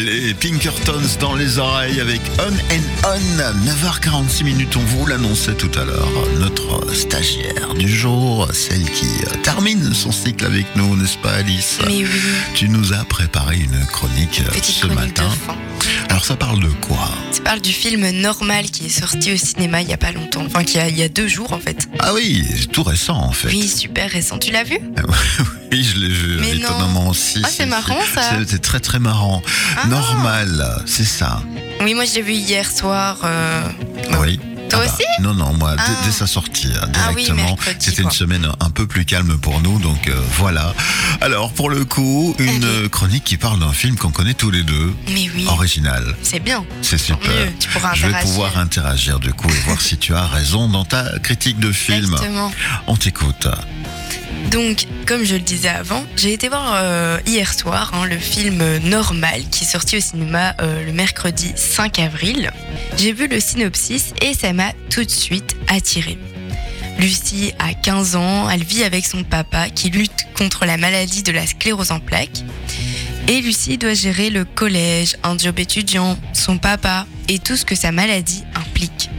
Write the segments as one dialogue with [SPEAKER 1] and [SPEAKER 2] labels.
[SPEAKER 1] Les Pinkertons dans les oreilles avec On and On. 9h46 minutes, on vous l'annonçait tout à l'heure. Notre stagiaire du jour, celle qui termine son cycle avec nous, n'est-ce pas Alice?
[SPEAKER 2] Mais oui,
[SPEAKER 1] Tu nous as préparé une chronique
[SPEAKER 2] petite
[SPEAKER 1] ce
[SPEAKER 2] chronique
[SPEAKER 1] matin. Alors ça parle de quoi?
[SPEAKER 2] Ça parle du film Normal qui est sorti au cinéma il y a pas longtemps. Enfin, qui a, il y a deux jours en fait.
[SPEAKER 1] Ah oui, c'est tout récent en fait.
[SPEAKER 2] Oui, super récent. Tu l'as vu?
[SPEAKER 1] Oui, je l'ai vu
[SPEAKER 2] Mais non.
[SPEAKER 1] étonnamment aussi.
[SPEAKER 2] Ah, c'est marrant, ça.
[SPEAKER 1] C'était très très marrant.
[SPEAKER 2] Ah.
[SPEAKER 1] Normal, c'est ça.
[SPEAKER 2] Oui, moi je l'ai vu hier soir. euh,
[SPEAKER 1] Oui.
[SPEAKER 2] Toi
[SPEAKER 1] Ah bah,
[SPEAKER 2] aussi
[SPEAKER 1] Non, non, moi, dès-
[SPEAKER 2] Ah.
[SPEAKER 1] dès, sa sortie, hein,
[SPEAKER 2] Ah oui,
[SPEAKER 1] directement.
[SPEAKER 2] mercredi,
[SPEAKER 1] C'était une
[SPEAKER 2] quoi.
[SPEAKER 1] semaine un peu plus calme pour nous, donc euh, voilà. Alors, pour le coup, une
[SPEAKER 2] Allez.
[SPEAKER 1] euh, chronique qui parle d'un film qu'on connaît tous les deux,
[SPEAKER 2] Mais oui,
[SPEAKER 1] original.
[SPEAKER 2] c'est bien.
[SPEAKER 1] C'est super.
[SPEAKER 2] mieux, tu pourras
[SPEAKER 1] Je vais
[SPEAKER 2] interagir.
[SPEAKER 1] pouvoir interagir du coup et voir si tu as raison dans ta critique de film.
[SPEAKER 2] Exactement.
[SPEAKER 1] On t'écoute.
[SPEAKER 2] Donc, comme je le disais avant, j'ai été voir euh, hier soir hein, le film Normal qui est sorti au cinéma euh, le mercredi 5 avril. J'ai vu le synopsis et ça m'a tout de suite attiré. Lucie a 15 ans, elle vit avec son papa qui lutte contre la maladie de la sclérose en plaques. Et Lucie doit gérer le collège, un job étudiant, son papa et tout ce que sa maladie implique.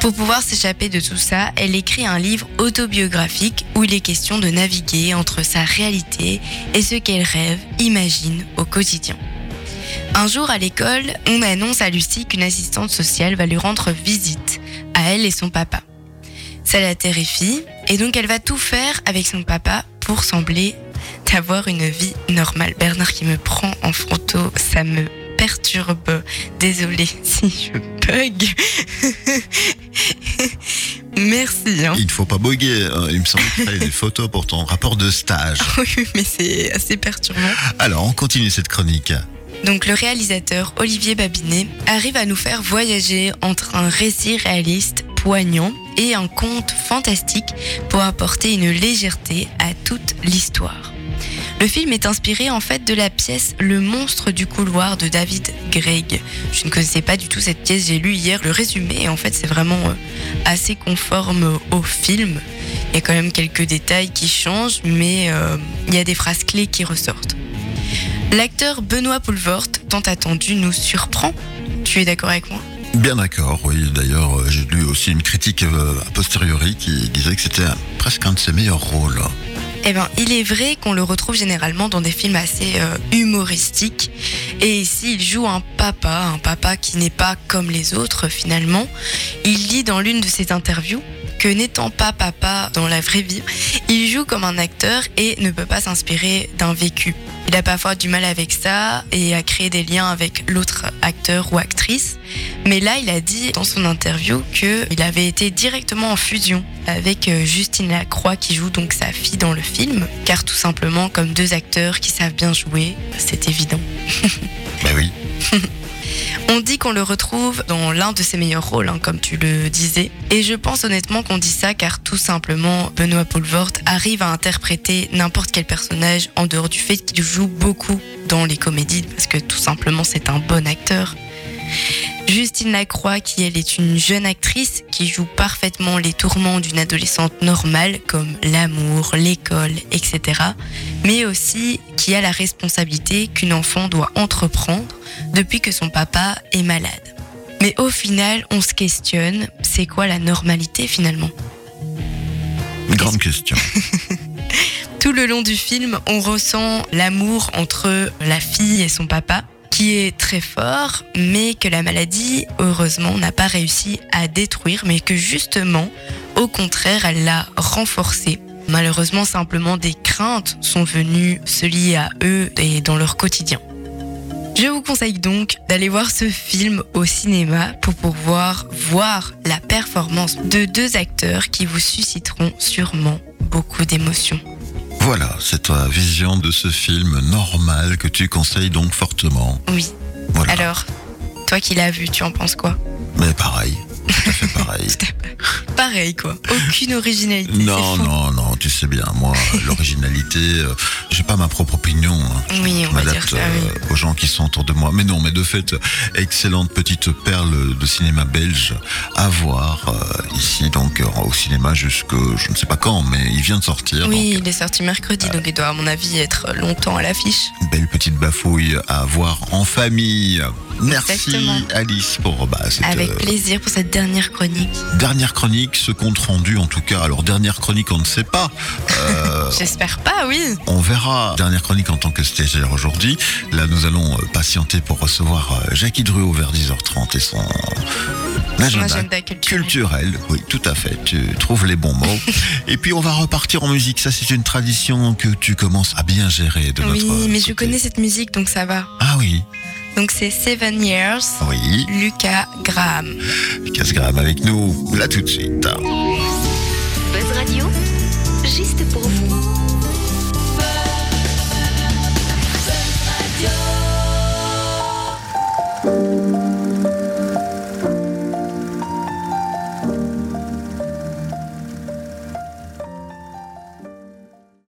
[SPEAKER 2] Pour pouvoir s'échapper de tout ça, elle écrit un livre autobiographique où il est question de naviguer entre sa réalité et ce qu'elle rêve, imagine au quotidien. Un jour à l'école, on annonce à Lucie qu'une assistante sociale va lui rendre visite, à elle et son papa. Ça la terrifie et donc elle va tout faire avec son papa pour sembler d'avoir une vie normale. Bernard qui me prend en photo, ça me perturbe. Désolée si je bug. Merci. Hein.
[SPEAKER 1] Il ne faut pas boguer. hein. Il me semble qu'il fallait des photos pour ton rapport de stage.
[SPEAKER 2] Oui, mais c'est assez perturbant.
[SPEAKER 1] Alors, on continue cette chronique.
[SPEAKER 2] Donc le réalisateur Olivier Babinet arrive à nous faire voyager entre un récit réaliste poignant et un conte fantastique pour apporter une légèreté à toute l'histoire. Le film est inspiré en fait de la pièce Le monstre du couloir de David Gregg. Je ne connaissais pas du tout cette pièce, j'ai lu hier le résumé et en fait c'est vraiment euh, assez conforme au film. Il y a quand même quelques détails qui changent mais euh, il y a des phrases clés qui ressortent. L'acteur Benoît Poulvort, tant attendu, nous surprend. Tu es d'accord avec moi?
[SPEAKER 1] Bien d'accord, oui. D'ailleurs, euh, j'ai lu aussi une critique a posteriori qui disait que c'était presque un de ses meilleurs rôles.
[SPEAKER 2] Eh bien, il est vrai qu'on le retrouve généralement dans des films assez euh, humoristiques. Et ici, il joue un papa, un papa qui n'est pas comme les autres finalement. Il dit dans l'une de ses interviews que n'étant pas papa dans la vraie vie, il joue comme un acteur et ne peut pas s'inspirer d'un vécu. Il a parfois du mal avec ça et à créer des liens avec l'autre acteur ou actrice. Mais là, il a dit dans son interview qu'il avait été directement en fusion avec euh, Justine Lacroix qui joue donc sa fille dans le film. Car tout simplement, comme deux acteurs qui savent bien jouer, c'est évident.
[SPEAKER 1] Ben oui.
[SPEAKER 2] On dit qu'on le retrouve dans l'un de ses meilleurs rôles, hein, comme tu le disais. Et je pense honnêtement qu'on dit ça car tout simplement, Benoît Poulvort arrive à interpréter n'importe quel personnage en dehors du fait qu'il joue beaucoup dans les comédies, parce que tout simplement c'est un bon acteur. Justine Lacroix, qui elle est une jeune actrice qui joue parfaitement les tourments d'une adolescente normale comme l'amour, l'école, etc. Mais aussi qui a la responsabilité qu'une enfant doit entreprendre depuis que son papa est malade. Mais au final, on se questionne, c'est quoi la normalité finalement?
[SPEAKER 1] Une grande question.
[SPEAKER 2] Tout le long du film, on ressent l'amour entre la fille et son papa, qui est très fort, mais que la maladie, heureusement, n'a pas réussi à détruire, mais que justement, au contraire, elle l'a renforcé. Malheureusement, simplement des craintes sont venues se lier à eux et dans leur quotidien. Je vous conseille donc d'aller voir ce film au cinéma pour pouvoir voir la performance de deux acteurs qui vous susciteront sûrement beaucoup d'émotions.
[SPEAKER 1] Voilà, c'est ta vision de ce film normal que tu conseilles donc fortement.
[SPEAKER 2] Oui.
[SPEAKER 1] Voilà.
[SPEAKER 2] Alors, toi qui l'as vu, tu en penses quoi?
[SPEAKER 1] Mais pareil. Tout à fait pareil.
[SPEAKER 2] Pareil quoi. Aucune originalité.
[SPEAKER 1] Non, non, non, tu sais bien, moi, l'originalité, euh, je j'ai pas ma propre opinion. hein.
[SPEAKER 2] Oui, on
[SPEAKER 1] Je m'adapte euh,
[SPEAKER 2] oui.
[SPEAKER 1] aux gens qui sont autour de moi. Mais non, mais de fait, excellente petite perle de cinéma belge à voir euh, ici, donc euh, au cinéma jusque je ne sais pas quand, mais il vient de sortir.
[SPEAKER 2] Oui, il est sorti mercredi, donc il doit à mon avis être longtemps à l'affiche.
[SPEAKER 1] Belle petite bafouille à voir en famille. Merci
[SPEAKER 2] Exactement.
[SPEAKER 1] Alice pour bah, cette
[SPEAKER 2] Avec plaisir pour cette dernière chronique.
[SPEAKER 1] dernière chronique, ce compte rendu en tout cas. Alors dernière chronique, on ne sait pas. Euh,
[SPEAKER 2] J'espère pas, oui.
[SPEAKER 1] On verra. Dernière chronique en tant que stagiaire aujourd'hui. Là, nous allons euh, patienter pour recevoir euh, Jackie Druot vers 10h30 et son agenda
[SPEAKER 2] agenda culturel.
[SPEAKER 1] culturel. Oui, tout à fait. Tu trouves les bons mots. et puis, on va repartir en musique. Ça, c'est une tradition que tu commences à bien gérer de
[SPEAKER 2] Oui,
[SPEAKER 1] notre
[SPEAKER 2] mais je connais cette musique, donc ça va.
[SPEAKER 1] Ah oui,
[SPEAKER 2] donc c'est Seven Years.
[SPEAKER 1] Oui.
[SPEAKER 2] Lucas Graham.
[SPEAKER 1] Lucas Graham avec nous, là tout de suite. Juste pour